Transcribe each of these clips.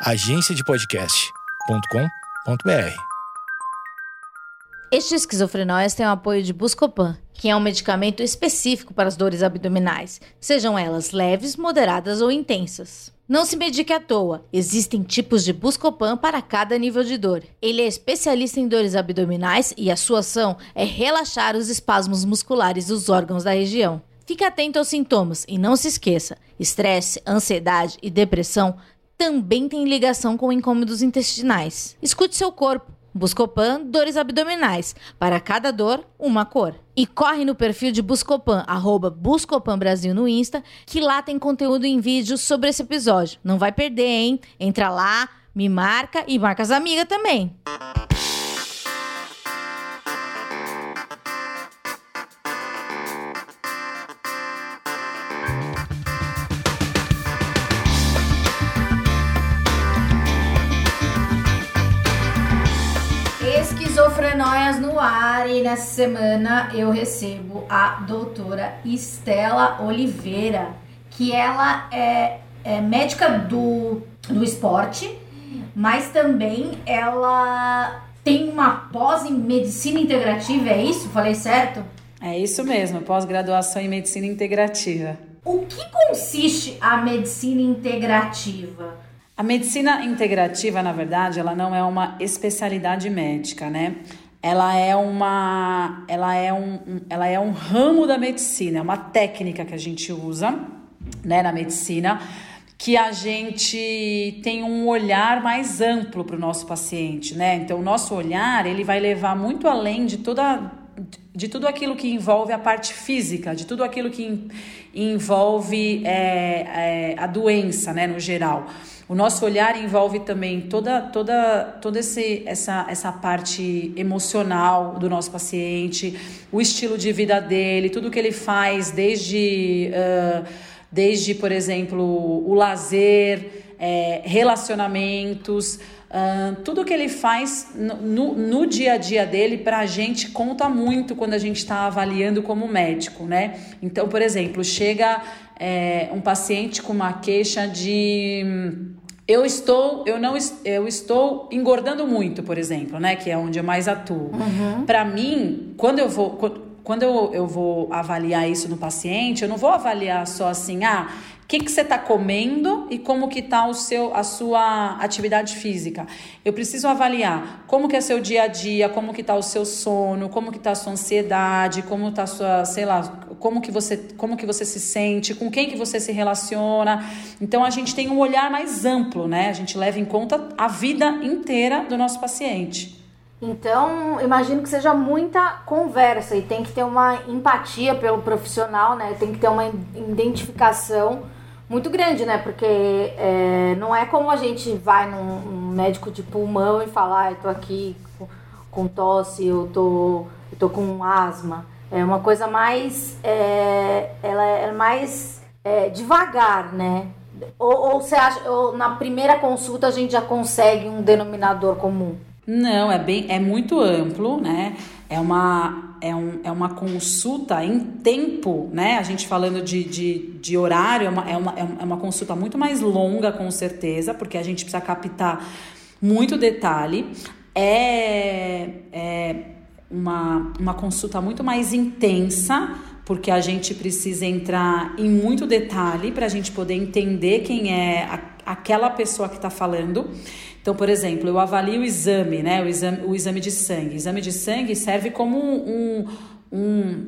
agenciadepodcast.com.br. Este esquizofrenóias tem o apoio de Buscopan, que é um medicamento específico para as dores abdominais, sejam elas leves, moderadas ou intensas. Não se medique à toa, existem tipos de Buscopan para cada nível de dor. Ele é especialista em dores abdominais e a sua ação é relaxar os espasmos musculares dos órgãos da região. Fique atento aos sintomas e não se esqueça: estresse, ansiedade e depressão também tem ligação com incômodos intestinais. Escute seu corpo. Buscopan, dores abdominais. Para cada dor, uma cor. E corre no perfil de Buscopan, arroba Buscopan Brasil no Insta, que lá tem conteúdo em vídeo sobre esse episódio. Não vai perder, hein? Entra lá, me marca e marca as amigas também. E nessa semana eu recebo a doutora Estela Oliveira, que ela é, é médica do, do esporte, mas também ela tem uma pós em medicina integrativa, é isso? Falei certo? É isso mesmo, pós-graduação em medicina integrativa. O que consiste a medicina integrativa? A medicina integrativa, na verdade, ela não é uma especialidade médica, né? Ela é uma, ela é um, ela é um ramo da medicina, é uma técnica que a gente usa, né, na medicina, que a gente tem um olhar mais amplo para o nosso paciente, né? Então, o nosso olhar ele vai levar muito além de toda de tudo aquilo que envolve a parte física, de tudo aquilo que envolve é, é, a doença, né, no geral. O nosso olhar envolve também toda, toda, toda esse, essa, essa parte emocional do nosso paciente, o estilo de vida dele, tudo que ele faz, desde, uh, desde por exemplo, o lazer, é, relacionamentos. Uh, tudo que ele faz no, no, dia a dia dele para a gente conta muito quando a gente está avaliando como médico, né? Então, por exemplo, chega é, um paciente com uma queixa de eu estou, eu não eu estou engordando muito, por exemplo, né, que é onde eu mais atuo. Uhum. Para mim, quando eu vou quando eu, eu vou avaliar isso no paciente, eu não vou avaliar só assim, ah, que, que você está comendo e como que está a sua atividade física. Eu preciso avaliar como que é seu dia a dia, como que está o seu sono, como que está a sua ansiedade, como está a sua, sei lá, como que você, como que você se sente, com quem que você se relaciona. Então a gente tem um olhar mais amplo, né? A gente leva em conta a vida inteira do nosso paciente. Então, imagino que seja muita conversa e tem que ter uma empatia pelo profissional, né? Tem que ter uma identificação muito grande, né? Porque é, não é como a gente vai num, num, médico de pulmão e falar, ah, eu tô aqui com, com tosse, eu tô, eu tô com asma. É uma coisa mais. É, ela é mais é, devagar, né? Ou, ou você acha, ou na primeira consulta a gente já consegue um denominador comum? Não, é bem, é muito amplo, né? É uma, é, um, é uma consulta em tempo, né? A gente falando de, de, de horário, é uma, é, uma, é uma consulta muito mais longa, com certeza, porque a gente precisa captar muito detalhe. É, é uma, uma consulta muito mais intensa, porque a gente precisa entrar em muito detalhe para a gente poder entender quem é a, aquela pessoa que está falando. Então, por exemplo, eu avalio o exame, né? O exame, o exame de sangue. O exame de sangue serve como um, um,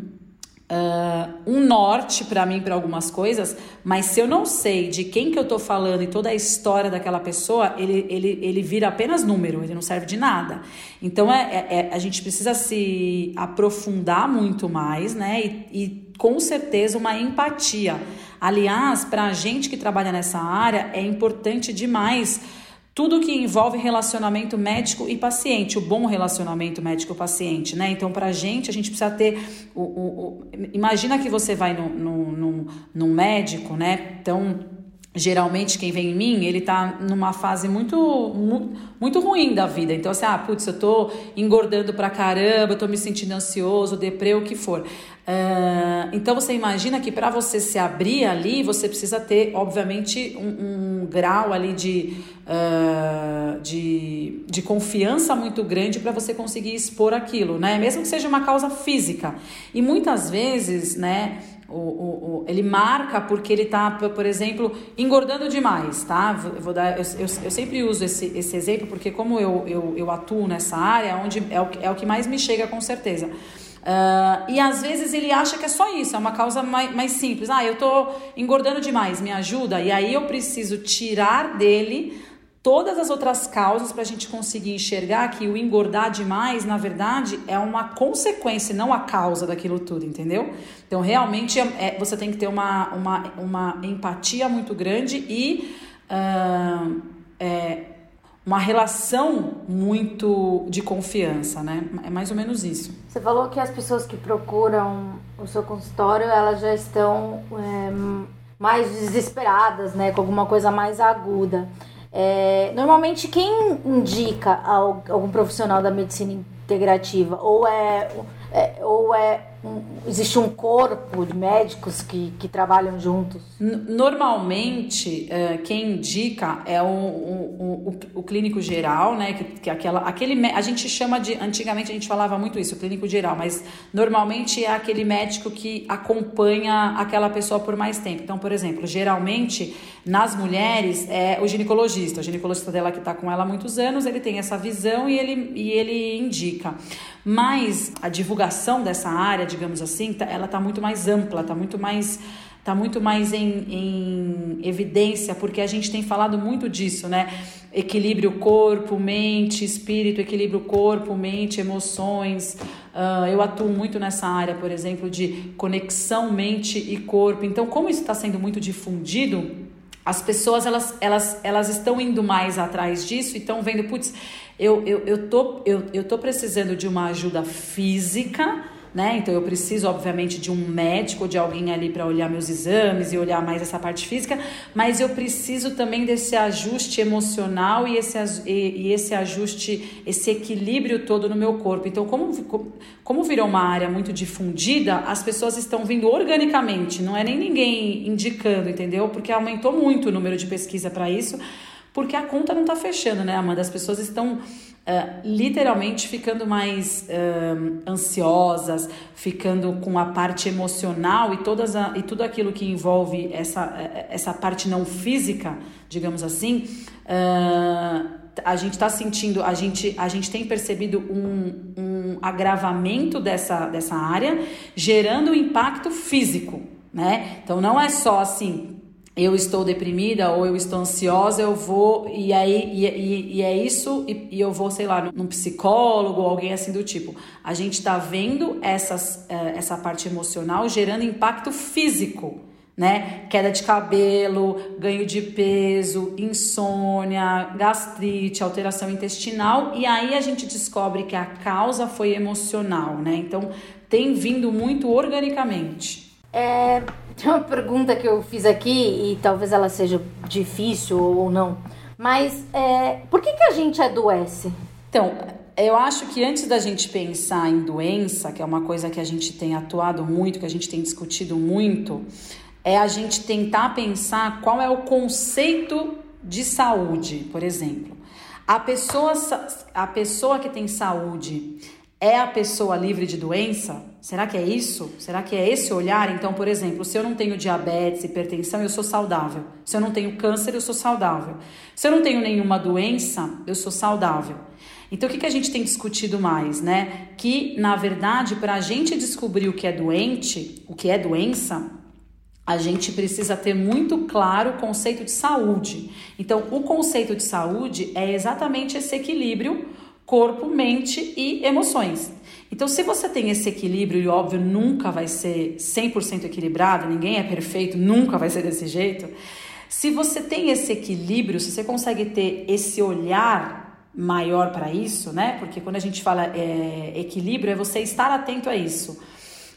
uh, um norte para mim para algumas coisas, mas se eu não sei de quem que eu estou falando e toda a história daquela pessoa, ele, ele, ele vira apenas número, ele não serve de nada. Então, é, é, é a gente precisa se aprofundar muito mais, né? E, e com certeza uma empatia. Aliás, para a gente que trabalha nessa área, é importante demais tudo que envolve relacionamento médico e paciente, o bom relacionamento médico-paciente, né? Então, para a gente, a gente precisa ter. O, o, o, imagina que você vai num no, médico, né? Então, geralmente quem vem em mim, ele tá numa fase muito, muito ruim da vida. Então, assim, ah, putz, eu tô engordando pra caramba, eu tô me sentindo ansioso, deprê, o que for. Uh, então, você imagina que para você se abrir ali, você precisa ter, obviamente, um, um grau ali de, uh, de, de confiança muito grande para você conseguir expor aquilo, né? Mesmo que seja uma causa física. E muitas vezes, né? O, o, o, ele marca porque ele está, por exemplo, engordando demais, tá? Eu, vou dar, eu, eu, eu, sempre uso esse, esse exemplo porque como eu, eu, eu atuo nessa área, onde é o, é o que mais me chega com certeza. Uh, e às vezes ele acha que é só isso, é uma causa mais, mais simples. Ah, eu estou engordando demais, me ajuda? E aí eu preciso tirar dele todas as outras causas para a gente conseguir enxergar que o engordar demais, na verdade, é uma consequência, não a causa daquilo tudo, entendeu? Então, realmente, é, você tem que ter uma, uma, uma empatia muito grande e uh, é, uma relação muito de confiança, né? É mais ou menos isso. Você falou que as pessoas que procuram o seu consultório, elas já estão é, mais desesperadas, né? Com alguma coisa mais aguda. É, normalmente, quem indica algum profissional da medicina integrativa ou é, é ou é um, existe um corpo de médicos que, que trabalham juntos? Normalmente, é, quem indica é o, o, o, o, clínico geral, né? Que, que aquela, aquele, a gente chama de. Antigamente a gente falava muito isso, o clínico geral, mas normalmente é aquele médico que acompanha aquela pessoa por mais tempo. Então, por exemplo, geralmente nas mulheres é o ginecologista. O ginecologista dela que está com ela há muitos anos, ele tem essa visão e ele, e ele indica. Mas a divulgação dessa área, digamos assim, tá, ela está muito mais ampla, está muito mais está muito mais em, em, evidência, porque a gente tem falado muito disso, né? Equilíbrio corpo, mente, espírito, equilíbrio corpo, mente, emoções. Uh, eu atuo muito nessa área, por exemplo, de conexão mente e corpo. Então, como isso está sendo muito difundido, as pessoas elas, elas, elas estão indo mais atrás disso e estão vendo, putz, eu, eu, eu, tô, eu, eu tô precisando de uma ajuda física né? Então eu preciso, obviamente, de um médico, de alguém ali para olhar meus exames e olhar mais essa parte física, mas eu preciso também desse ajuste emocional e esse, e, e esse ajuste, esse equilíbrio todo no meu corpo. Então, como, como virou uma área muito difundida, as pessoas estão vindo organicamente, não é nem ninguém indicando, entendeu? Porque aumentou muito o número de pesquisa para isso, porque a conta não está fechando, né, Amanda? As pessoas estão Uh, literalmente ficando mais uh, ansiosas, ficando com a parte emocional e, todas a, e tudo aquilo que envolve essa, essa parte não física, digamos assim, uh, a gente está sentindo, a gente, a gente tem percebido um, um agravamento dessa, dessa área, gerando impacto físico. Né? Então não é só assim, eu estou deprimida ou eu estou ansiosa, eu vou e aí e, e, e é isso e, e, eu vou sei lá num psicólogo ou alguém assim do tipo. A gente está vendo essas, eh, essa parte emocional gerando impacto físico, né? Queda de cabelo, ganho de peso, insônia, gastrite, alteração intestinal e aí a gente descobre que a causa foi emocional, né? Então tem vindo muito organicamente. É, tem uma pergunta que eu fiz aqui e talvez ela seja difícil ou não, mas é, por que, que a gente adoece? Então, eu acho que antes da gente pensar em doença, que é uma coisa que a gente tem atuado muito, que a gente tem discutido muito, é a gente tentar pensar qual é o conceito de saúde, por exemplo. A pessoa, a pessoa que tem saúde é a pessoa livre de doença? Será que é isso? Será que é esse olhar? Então, por exemplo, se eu não tenho diabetes, hipertensão, eu sou saudável. Se eu não tenho câncer, eu sou saudável. Se eu não tenho nenhuma doença, eu sou saudável. Então, o que, que a gente tem discutido mais, né? Que, na verdade, para a gente descobrir o que é doente, o que é doença, a gente precisa ter muito claro o conceito de saúde. Então, o conceito de saúde é exatamente esse equilíbrio corpo, mente e emoções. Então, se você tem esse equilíbrio, e óbvio, nunca vai ser 100% equilibrado, ninguém é perfeito, nunca vai ser desse jeito. Se você tem esse equilíbrio, se você consegue ter esse olhar maior para isso, né? Porque quando a gente fala é, equilíbrio, é você estar atento a isso.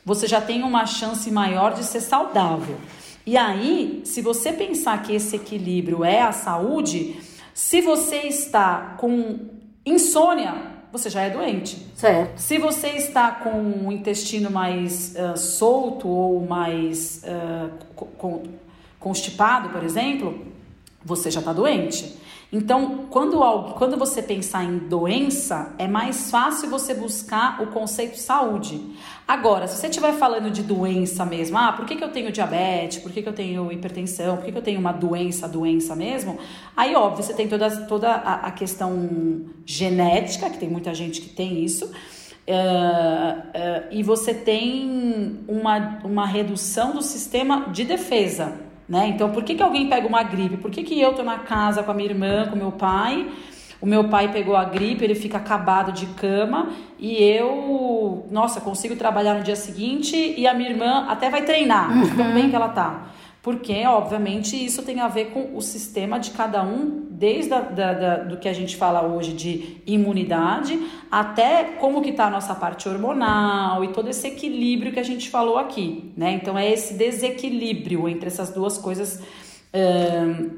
Você já tem uma chance maior de ser saudável. E aí, se você pensar que esse equilíbrio é a saúde, se você está com insônia, você já é doente. Certo. Se você está com o intestino mais uh, solto ou mais uh, constipado, por exemplo, você já está doente. Então, quando, quando você pensar em doença, é mais fácil você buscar o conceito saúde. Agora, se você estiver falando de doença mesmo, ah, por que, que eu tenho diabetes, por que, que eu tenho hipertensão, por que, que eu tenho uma doença, doença mesmo, aí, óbvio, você tem toda, toda a, a questão genética, que tem muita gente que tem isso, Uh, uh, e você tem uma, uma redução do sistema de defesa. Né? Então, por que, que alguém pega uma gripe? Por que, que eu tô na casa com a minha irmã, com meu pai? O meu pai pegou a gripe, ele fica acabado de cama e eu, nossa, consigo trabalhar no dia seguinte e a minha irmã até vai treinar, uhum. tão bem que ela tá. Porque, obviamente, isso tem a ver com o sistema de cada um, desde a, da, da, do que a gente fala hoje de imunidade, até como que está a nossa parte hormonal e todo esse equilíbrio que a gente falou aqui, né? Então, é esse desequilíbrio entre essas duas coisas, hum,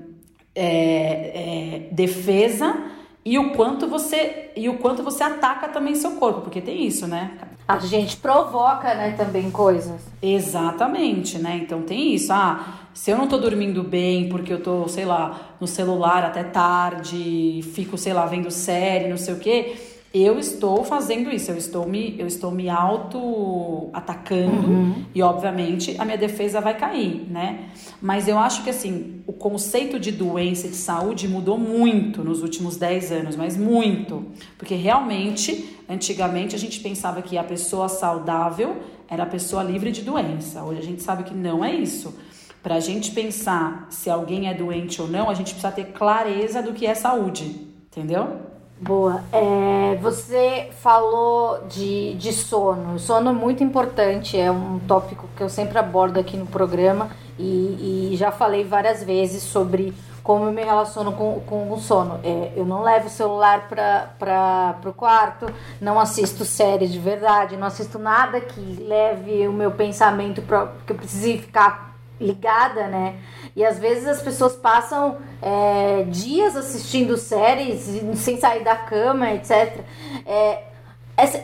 é, é, defesa e o quanto você e o quanto você ataca também seu corpo, porque tem isso, né? A gente provoca, né, também coisas. Exatamente, né? Então tem isso. Ah, se eu não tô dormindo bem porque eu tô, sei lá, no celular até tarde, fico, sei lá, vendo série, não sei o quê, eu estou fazendo isso, eu estou me, eu estou me auto atacando uhum. e obviamente a minha defesa vai cair, né? Mas eu acho que assim, o conceito de doença e de saúde mudou muito nos últimos 10 anos, mas muito, porque realmente, antigamente a gente pensava que a pessoa saudável era a pessoa livre de doença. Hoje a gente sabe que não é isso. Para a gente pensar se alguém é doente ou não, a gente precisa ter clareza do que é saúde, entendeu? Boa. É, você falou de, de sono. Sono é muito importante, é um tópico que eu sempre abordo aqui no programa e, e já falei várias vezes sobre como eu me relaciono com, com o sono. É, eu não levo o celular para o quarto, não assisto séries de verdade, não assisto nada que leve o meu pensamento para que eu precise ficar ligada, né? E às vezes as pessoas passam é, dias assistindo séries sem sair da cama, etc. É,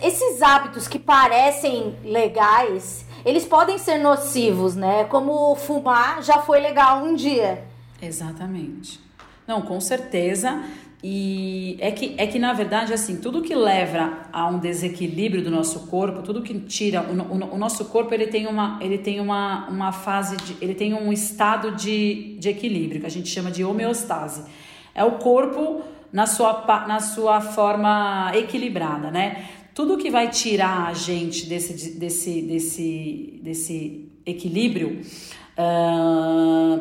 esses hábitos que parecem legais, eles podem ser nocivos, né? Como fumar já foi legal um dia. Exatamente. Não, com certeza. E é que, é que, na verdade, assim, tudo que leva a um desequilíbrio do nosso corpo, tudo que tira. O, o, o, nosso corpo ele tem, uma, ele tem uma, uma fase de. ele tem um estado de, de equilíbrio, que a gente chama de homeostase. É o corpo na sua, na sua forma equilibrada, né? Tudo que vai tirar a gente desse, desse, desse, desse equilíbrio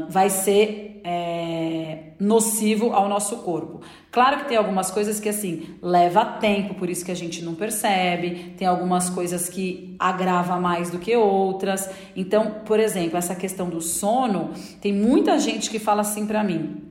vai ser é, nocivo ao nosso corpo. Claro que tem algumas coisas que assim leva tempo, por isso que a gente não percebe. Tem algumas coisas que agrava mais do que outras. Então, por exemplo, essa questão do sono, tem muita gente que fala assim para mim.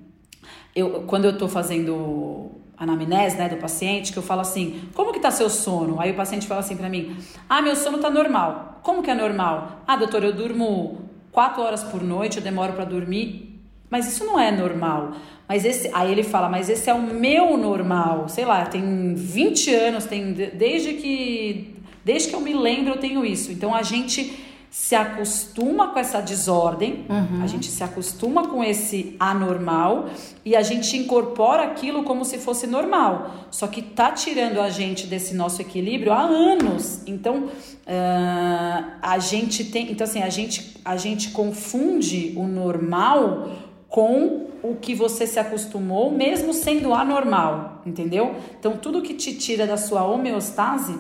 Eu, quando eu tô fazendo anamnese, né, do paciente, que eu falo assim: "Como que tá seu sono?" Aí o paciente fala assim para mim: "Ah, meu sono tá normal." "Como que é normal?" "Ah, doutor, eu durmo quatro horas por noite, eu demoro para dormir." Mas isso não é normal. Mas esse, aí ele fala, mas esse é o meu normal. Sei lá, tem 20 anos, tem desde que desde que eu me lembro eu tenho isso. Então a gente se acostuma com essa desordem, uhum. a gente se acostuma com esse anormal e a gente incorpora aquilo como se fosse normal. Só que tá tirando a gente desse nosso equilíbrio há anos. Então uh, a gente tem, então assim a gente a gente confunde o normal com o que você se acostumou, mesmo sendo anormal, entendeu? Então, tudo que te tira da sua homeostase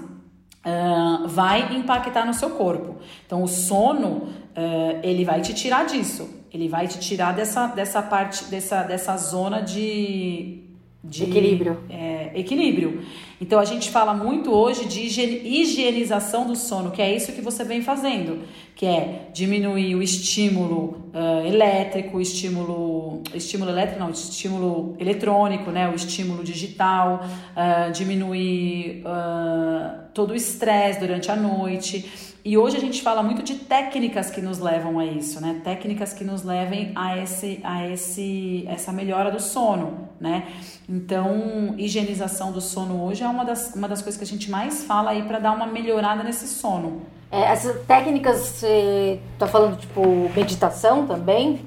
vai impactar no seu corpo. Então, o sono, uh, ele vai te tirar disso. Ele vai te tirar dessa, dessa parte, dessa, dessa zona de de equilíbrio. É, equilíbrio. Então a gente fala muito hoje de higienização do sono, que é isso que você vem fazendo, que é diminuir o estímulo uh, elétrico, estímulo, estímulo elétrico não, estímulo eletrônico, né, o estímulo digital, uh, diminuir uh, todo o estresse durante a noite. E hoje a gente fala muito de técnicas que nos levam a isso, né? Técnicas que nos levem a esse, a esse, essa melhora do sono, né? Então, higienização do sono hoje é uma das, uma das coisas que a gente mais fala aí para dar uma melhorada nesse sono. É, essas técnicas, você tá falando tipo meditação também?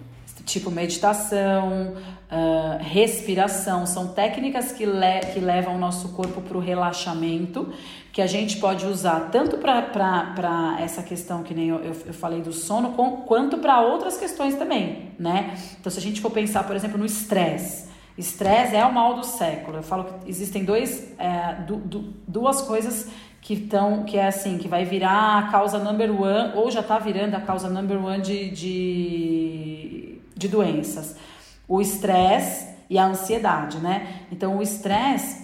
Tipo meditação, uh, respiração, são técnicas que, le que levam o nosso corpo para o relaxamento, que a gente pode usar tanto para essa questão que nem eu, eu, falei do sono, com, quanto para outras questões também, né? Então, se a gente for pensar, por exemplo, no estresse, estresse é o mal do século. Eu falo que existem dois, é, du, du, duas coisas que estão, que é assim, que vai virar a causa number one, ou já está virando a causa number one de, de, de doenças o estresse e a ansiedade, né? Então o estresse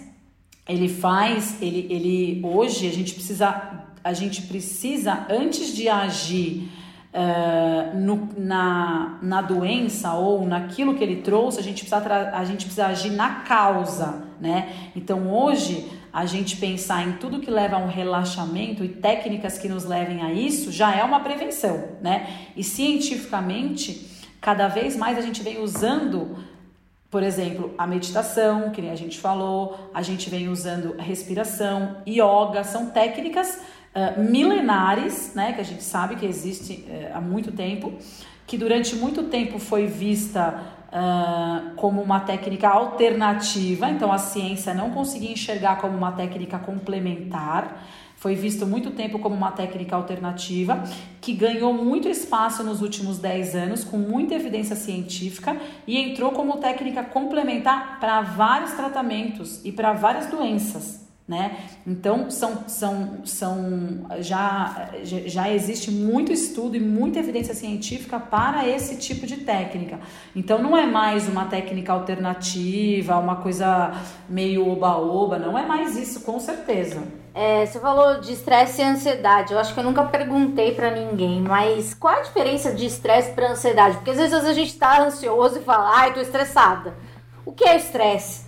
ele faz, ele, ele hoje a gente precisa, a gente precisa antes de agir uh, no, na, na doença ou naquilo que ele trouxe, a gente precisa a gente precisa agir na causa, né? Então hoje a gente pensar em tudo que leva a um relaxamento e técnicas que nos levem a isso já é uma prevenção, né? E cientificamente Cada vez mais a gente vem usando, por exemplo, a meditação, que nem a gente falou, a gente vem usando respiração, yoga, são técnicas uh, milenares, né, que a gente sabe que existe uh, há muito tempo, que durante muito tempo foi vista uh, como uma técnica alternativa, então a ciência não conseguia enxergar como uma técnica complementar. Foi visto muito tempo como uma técnica alternativa que ganhou muito espaço nos últimos 10 anos, com muita evidência científica, e entrou como técnica complementar para vários tratamentos e para várias doenças. Né? Então são, são, são já, já existe muito estudo e muita evidência científica para esse tipo de técnica. Então não é mais uma técnica alternativa, uma coisa meio oba-oba, não é mais isso, com certeza. É, você falou de estresse e ansiedade. Eu acho que eu nunca perguntei para ninguém, mas qual a diferença de estresse para ansiedade? Porque às vezes a gente tá ansioso e fala, ai, tô estressada. O que é estresse?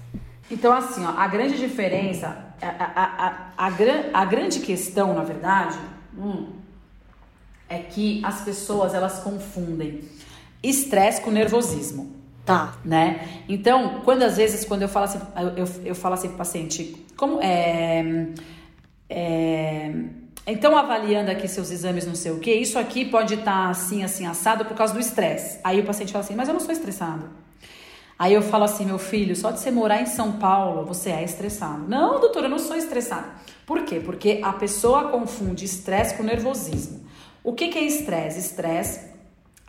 Então, assim, ó, a grande diferença, a, a, a, a, a grande questão, na verdade, hum, é que as pessoas elas confundem estresse com nervosismo. Tá. Né? Então, quando às vezes, quando eu falo assim, eu, eu, eu falo assim pro paciente, como é é, então, avaliando aqui seus exames, não sei o que, isso aqui pode estar tá assim, assim, assado por causa do estresse. Aí o paciente fala assim, mas eu não sou estressado. Aí eu falo assim, meu filho, só de você morar em São Paulo, você é estressado. Não, doutor, eu não sou estressado. Por quê? Porque a pessoa confunde estresse com nervosismo. O que, que é estresse? Estresse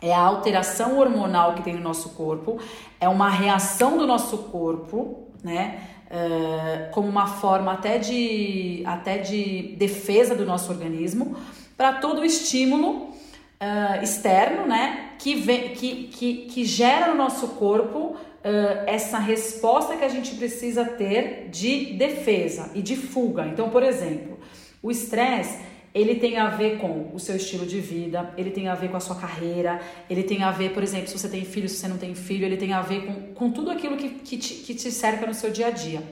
é a alteração hormonal que tem no nosso corpo, é uma reação do nosso corpo, né? Uh, como uma forma até de, até de defesa do nosso organismo para todo o estímulo uh, externo, né, que, vem, que, que, que gera no nosso corpo Uh, essa resposta que a gente precisa ter de defesa e de fuga. Então, por exemplo, o estresse ele tem a ver com o seu estilo de vida, ele tem a ver com a sua carreira, ele tem a ver, por exemplo, se você tem filho, se você não tem filho, ele tem a ver com, com tudo aquilo que, que, te, que te cerca no seu dia a dia.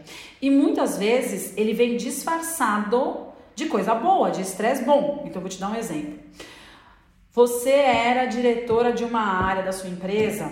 E muitas vezes ele vem disfarçado de coisa boa, de estresse bom. Então, eu vou te dar um exemplo. Você era diretora de uma área da sua empresa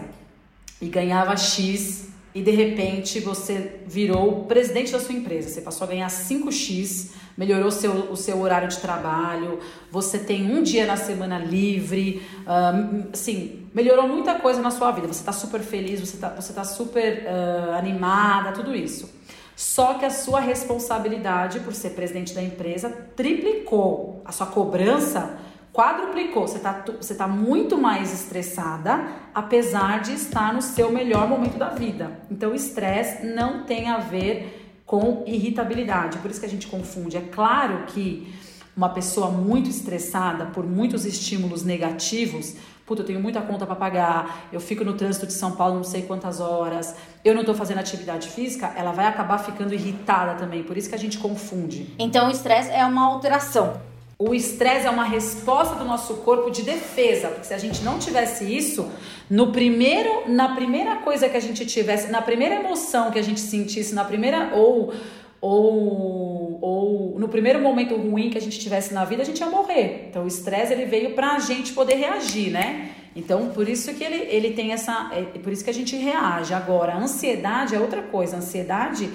e ganhava X e de repente você virou presidente da sua empresa, você passou a ganhar 5x, melhorou seu, o seu horário de trabalho, você tem um dia na semana livre, uh, assim, melhorou muita coisa na sua vida, você está super feliz, você está você tá super uh, animada, tudo isso. Só que a sua responsabilidade por ser presidente da empresa triplicou, a sua cobrança quadruplicou, você está você tá muito mais estressada, apesar de estar no seu melhor momento da vida. Então, estresse não tem a ver com irritabilidade, por isso que a gente confunde. É claro que uma pessoa muito estressada por muitos estímulos negativos, puta, eu tenho muita conta para pagar, eu fico no trânsito de São Paulo não sei quantas horas, eu não estou fazendo atividade física, ela vai acabar ficando irritada também, por isso que a gente confunde. Então o estresse é uma alteração. O estresse é uma resposta do nosso corpo de defesa, porque se a gente não tivesse isso, no primeiro, na primeira coisa que a gente tivesse, na primeira emoção que a gente sentisse, na primeira ou ou, ou no primeiro momento ruim que a gente tivesse na vida, a gente ia morrer. Então o estresse ele veio para a gente poder reagir, né? Então por isso que ele, ele tem essa, é, por isso que a gente reage. Agora, a ansiedade é outra coisa. A ansiedade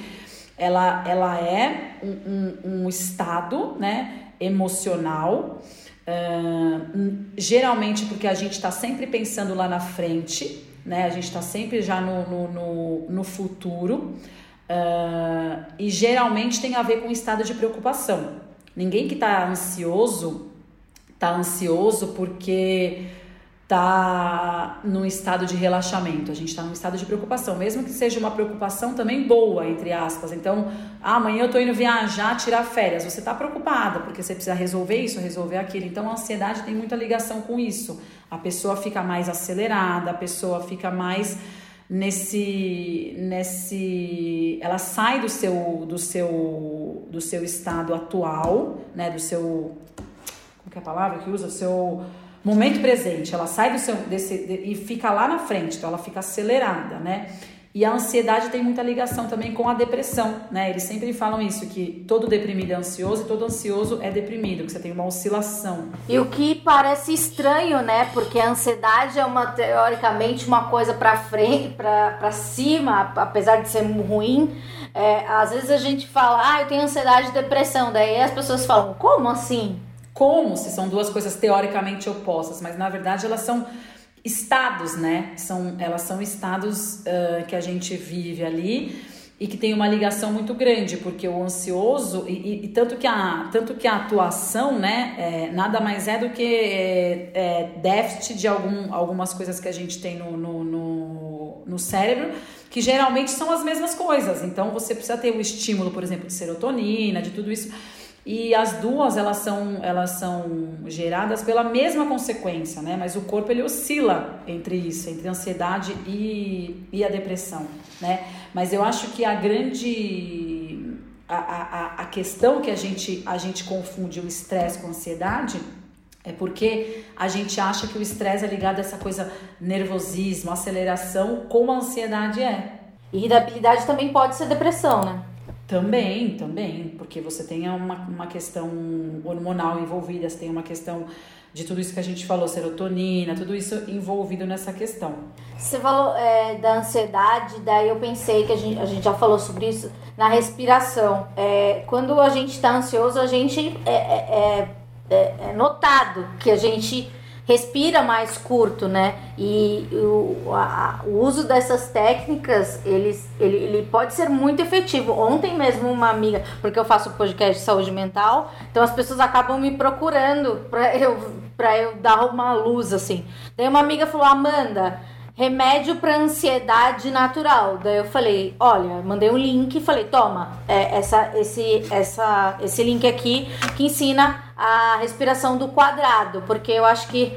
ela, ela é um, um, um estado, né, emocional. Uh, geralmente porque a gente está sempre pensando lá na frente, né? A gente está sempre já no, no, no, no futuro. Uh, e geralmente tem a ver com estado de preocupação. Ninguém que está ansioso está ansioso porque está num estado de relaxamento, a gente está num estado de preocupação, mesmo que seja uma preocupação também boa, entre aspas. Então, ah, amanhã eu estou indo viajar, tirar férias. Você está preocupada porque você precisa resolver isso, resolver aquilo. Então, a ansiedade tem muita ligação com isso. A pessoa fica mais acelerada, a pessoa fica mais nesse nesse ela sai do seu do seu do seu estado atual né do seu como que é a palavra que usa o seu momento presente ela sai do seu desse de, e fica lá na frente então ela fica acelerada né e a ansiedade tem muita ligação também com a depressão, né? Eles sempre falam isso, que todo deprimido é ansioso e todo ansioso é deprimido, que você tem uma oscilação. E o que parece estranho, né? Porque a ansiedade é uma, teoricamente, uma coisa para frente, para cima, apesar de ser ruim. É, às vezes a gente fala, ah, eu tenho ansiedade e depressão. Daí as pessoas falam, como assim? Como se são duas coisas teoricamente opostas, mas na verdade elas são estados, né? São, elas são estados uh, que a gente vive ali e que tem uma ligação muito grande, porque o ansioso, e, e, e tanto, que a, tanto que a atuação, né, é, nada mais é do que é, é, déficit de algum, algumas coisas que a gente tem no, no, no, no cérebro, que geralmente são as mesmas coisas. Então você precisa ter o estímulo, por exemplo, de serotonina, de tudo isso. E as duas elas são, elas são geradas pela mesma consequência, né? Mas o corpo ele oscila entre isso, entre a ansiedade e, e a depressão, né? Mas eu acho que a grande a, a, a questão que a gente, a gente confunde o estresse com a ansiedade é porque a gente acha que o estresse é ligado a essa coisa nervosismo, aceleração, como a ansiedade é. Irritabilidade também pode ser depressão, né? Também, também, porque você tem uma, uma questão hormonal envolvida, você tem uma questão de tudo isso que a gente falou, serotonina, tudo isso envolvido nessa questão. Você falou é, da ansiedade, daí eu pensei que a gente, a gente já falou sobre isso na respiração. É, quando a gente está ansioso, a gente é, é, é, é notado que a gente respira mais curto, né? E o, a, o uso dessas técnicas, eles, ele, ele pode ser muito efetivo. Ontem mesmo uma amiga, porque eu faço podcast de saúde mental, então as pessoas acabam me procurando para eu, pra eu dar uma luz, assim. Daí uma amiga falou, Amanda remédio para ansiedade natural. Daí eu falei, olha, mandei um link e falei, toma, é, essa, esse, essa, esse link aqui que ensina a respiração do quadrado, porque eu acho que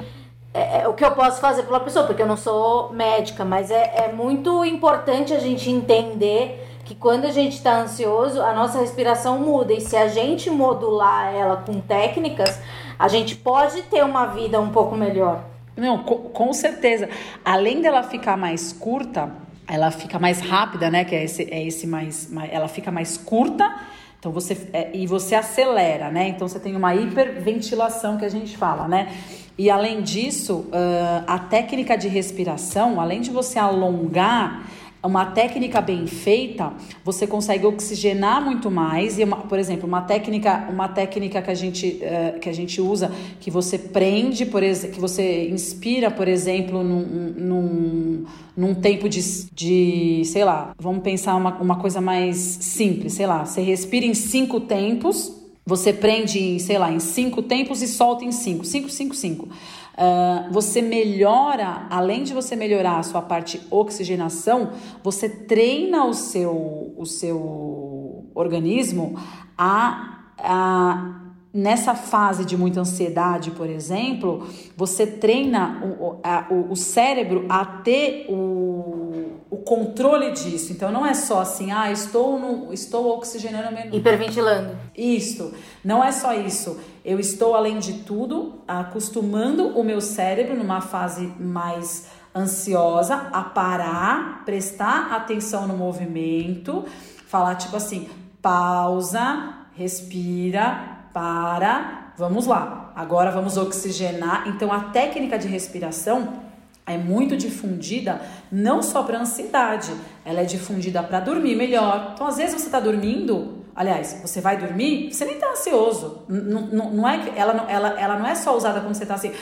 é, é o que eu posso fazer pela pessoa, porque eu não sou médica, mas é, é muito importante a gente entender que quando a gente está ansioso, a nossa respiração muda e se a gente modular ela com técnicas, a gente pode ter uma vida um pouco melhor. Não, com, com certeza. Além dela ficar mais curta, ela fica mais rápida, né? Que é esse, é esse mais, mais ela fica mais curta. Então você é, e você acelera, né? Então você tem uma hiperventilação que a gente fala, né? E além disso, uh, a técnica de respiração, além de você alongar uma técnica bem feita, você consegue oxigenar muito mais. E uma, por exemplo, uma técnica, uma técnica que a gente, uh, que a gente usa, que você prende, por exemplo, que você inspira, por exemplo, num, num, num tempo de, de, sei lá, vamos pensar uma, uma coisa mais simples, sei lá, você respira em cinco tempos. Você prende, sei lá, em cinco tempos e solta em cinco. Cinco, cinco, cinco. Uh, você melhora, além de você melhorar a sua parte oxigenação, você treina o seu, o seu organismo a, a nessa fase de muita ansiedade, por exemplo, você treina o, a, o, o cérebro a ter o, o controle disso. Então não é só assim, ah, estou no, estou oxigenando meu hiperventilando. Isso. Não é só isso. Eu estou além de tudo acostumando o meu cérebro numa fase mais ansiosa a parar, prestar atenção no movimento, falar tipo assim, pausa, respira, para, vamos lá. Agora vamos oxigenar. Então a técnica de respiração é muito difundida não só para ansiedade, ela é difundida para dormir melhor. Então, às vezes você está dormindo, aliás, você vai dormir, você nem está ansioso. Não, não, não é que ela, ela, ela não é só usada quando você está assim.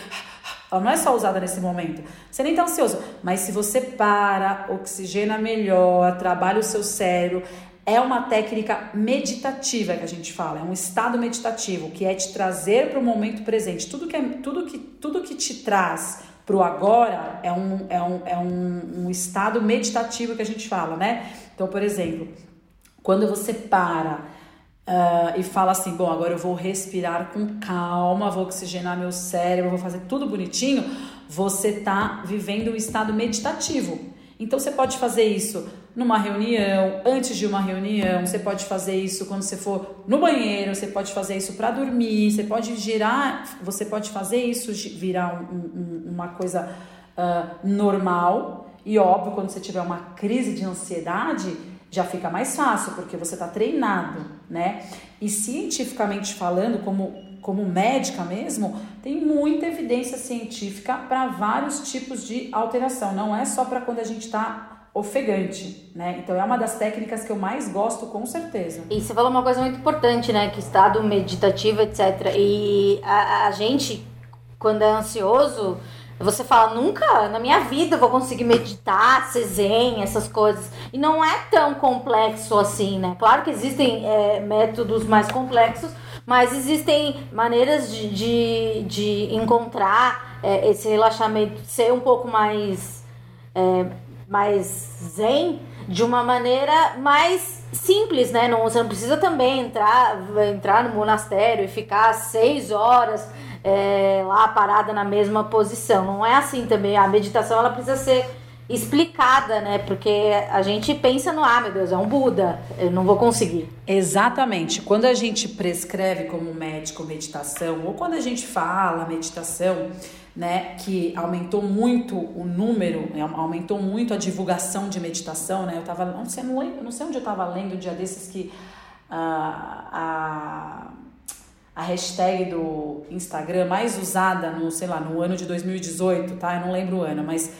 Ela não é só usada nesse momento. Você nem está ansioso. Mas se você para, oxigena melhor, trabalha o seu cérebro, é uma técnica meditativa que a gente fala, é um estado meditativo que é te trazer para o momento presente. Tudo que, é, tudo que, tudo que te traz para o agora é, um, é, um, é um, um estado meditativo que a gente fala, né? Então, por exemplo, quando você para uh, e fala assim: bom, agora eu vou respirar com calma, vou oxigenar meu cérebro, vou fazer tudo bonitinho, você está vivendo um estado meditativo. Então você pode fazer isso numa reunião, antes de uma reunião, você pode fazer isso quando você for no banheiro, você pode fazer isso para dormir, você pode girar, você pode fazer isso virar um, um, uma coisa uh, normal. E óbvio, quando você tiver uma crise de ansiedade, já fica mais fácil, porque você está treinado, né? E cientificamente falando, como, como médica mesmo, tem muita evidência científica para vários tipos de alteração. Não é só para quando a gente está ofegante, né? Então é uma das técnicas que eu mais gosto, com certeza. E você falou uma coisa muito importante, né? Que estado meditativo, etc. E a, a gente, quando é ansioso, você fala, nunca na minha vida vou conseguir meditar, ser zen, essas coisas. E não é tão complexo assim, né? Claro que existem é, métodos mais complexos, mas existem maneiras de, de, de encontrar é, esse relaxamento, ser um pouco mais. É, mais zen de uma maneira mais simples, né? Não, você não precisa também entrar, entrar no monastério e ficar seis horas é, lá parada na mesma posição. Não é assim também. A meditação ela precisa ser explicada, né? Porque a gente pensa no ah, meu Deus, é um Buda, eu não vou conseguir. Exatamente. Quando a gente prescreve como médico meditação ou quando a gente fala meditação, né, que aumentou muito o número, né, aumentou muito a divulgação de meditação, né? Eu tava, não sei, não, lembro, não sei onde eu estava lendo dia desses que uh, a, a hashtag do Instagram mais usada no, sei lá, no ano de 2018, tá? Eu não lembro o ano, mas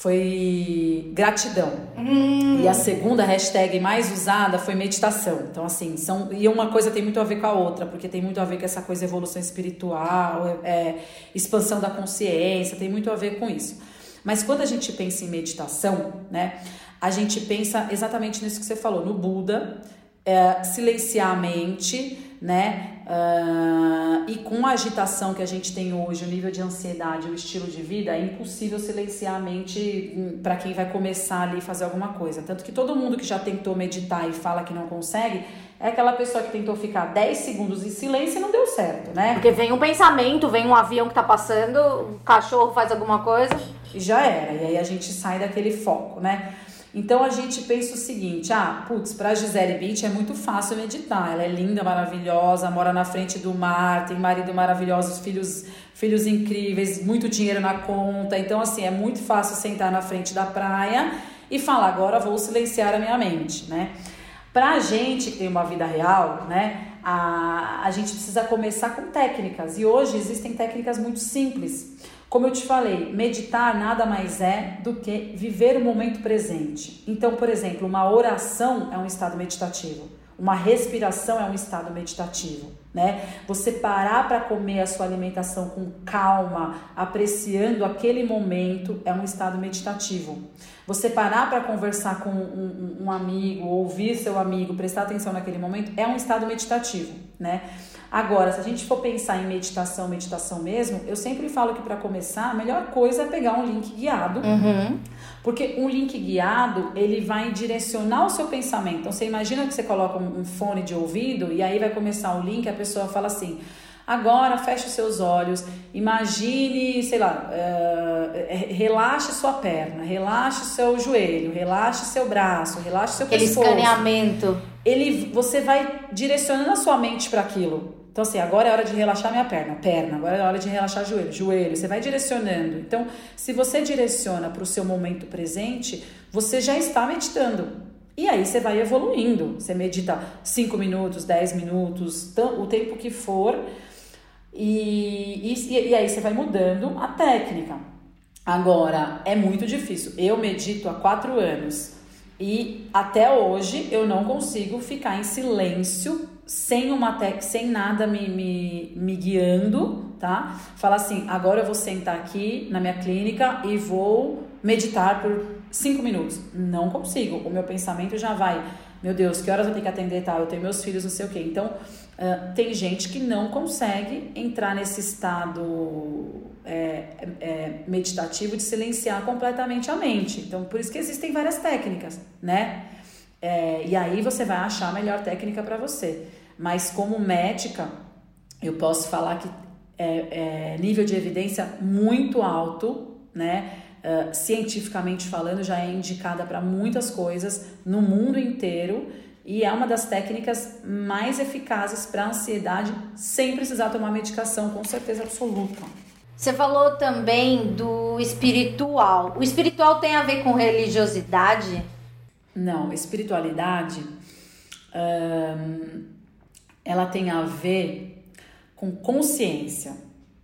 foi gratidão. Hum. E a segunda hashtag mais usada foi meditação. Então, assim, são. E uma coisa tem muito a ver com a outra, porque tem muito a ver com essa coisa evolução espiritual, é, é, expansão da consciência, tem muito a ver com isso. Mas quando a gente pensa em meditação, né, a gente pensa exatamente nisso que você falou, no Buda, é, silenciar a mente né? Uh, e com a agitação que a gente tem hoje, o nível de ansiedade, o estilo de vida, é impossível silenciar a mente hum, para quem vai começar ali fazer alguma coisa. Tanto que todo mundo que já tentou meditar e fala que não consegue, é aquela pessoa que tentou ficar 10 segundos em silêncio e não deu certo, né? Porque vem um pensamento, vem um avião que tá passando, o cachorro faz alguma coisa. E já era. E aí a gente sai daquele foco, né? Então a gente pensa o seguinte: ah, putz, para Gisele Beach é muito fácil meditar. Ela é linda, maravilhosa, mora na frente do mar, tem marido maravilhoso, filhos, filhos incríveis, muito dinheiro na conta. Então, assim, é muito fácil sentar na frente da praia e falar: agora vou silenciar a minha mente, né? Pra gente que tem uma vida real, né? A, a gente precisa começar com técnicas. E hoje existem técnicas muito simples. Como eu te falei, meditar nada mais é do que viver o momento presente. Então, por exemplo, uma oração é um estado meditativo, uma respiração é um estado meditativo, né? Você parar para comer a sua alimentação com calma, apreciando aquele momento, é um estado meditativo. Você parar para conversar com um, um, amigo, ouvir seu amigo, prestar atenção naquele momento, é um estado meditativo, né? Agora, se a gente for pensar em meditação, meditação mesmo, eu sempre falo que para começar, a melhor coisa é pegar um link guiado. Uhum. Porque um link guiado, ele vai direcionar o seu pensamento. Então, você imagina que você coloca um, fone de ouvido e aí vai começar o link, a pessoa fala assim: Agora feche os seus olhos, imagine, sei lá, uh, relaxe sua perna, relaxe seu joelho, relaxe seu braço, relaxe seu Aquele pescoço. escaneamento. Ele, você vai direcionando a sua mente para aquilo. Então, assim, agora é hora de relaxar minha perna, perna, agora é hora de relaxar joelho, joelho. Você vai direcionando. Então, se você direciona para o seu momento presente, você já está meditando. E aí você vai evoluindo. Você medita 5 minutos, 10 minutos, o tempo que for. E, e, e aí você vai mudando a técnica. Agora, é muito difícil. Eu medito há quatro anos e até hoje eu não consigo ficar em silêncio sem uma te... sem nada me, me, me guiando, tá? Falar assim, agora eu vou sentar aqui na minha clínica e vou meditar por cinco minutos. Não consigo. O meu pensamento já vai, meu Deus, que horas eu tenho que atender tal? Eu tenho meus filhos, não sei o quê. Então, uh, tem gente que não consegue entrar nesse estado é, é, meditativo de silenciar completamente a mente. Então, por isso que existem várias técnicas, né? É, e aí você vai achar a melhor técnica para você. Mas como médica, eu posso falar que é, é nível de evidência muito alto, né? Uh, cientificamente falando, já é indicada para muitas coisas no mundo inteiro e é uma das técnicas mais eficazes para ansiedade sem precisar tomar medicação, com certeza absoluta. Você falou também do espiritual. O espiritual tem a ver com religiosidade? Não, espiritualidade. Hum, ela tem a ver com consciência.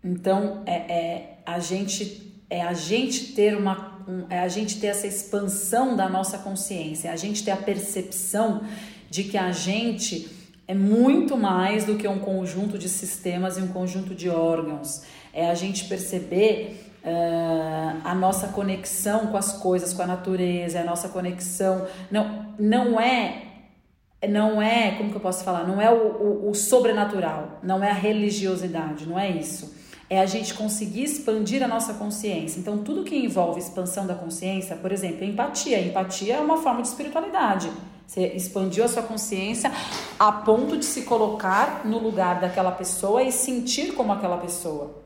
Então é, é a gente é a gente ter uma um, é a gente ter essa expansão da nossa consciência, é a gente ter a percepção de que a gente é muito mais do que um conjunto de sistemas e um conjunto de órgãos. É a gente perceber uh, a nossa conexão com as coisas, com a natureza, a nossa conexão. Não, não é não é, como que eu posso falar? Não é o, o, o, sobrenatural, não é a religiosidade, não é isso. É a gente conseguir expandir a nossa consciência. Então, tudo que envolve expansão da consciência, por exemplo, empatia. Empatia é uma forma de espiritualidade. Você expandiu a sua consciência a ponto de se colocar no lugar daquela pessoa e sentir como aquela pessoa,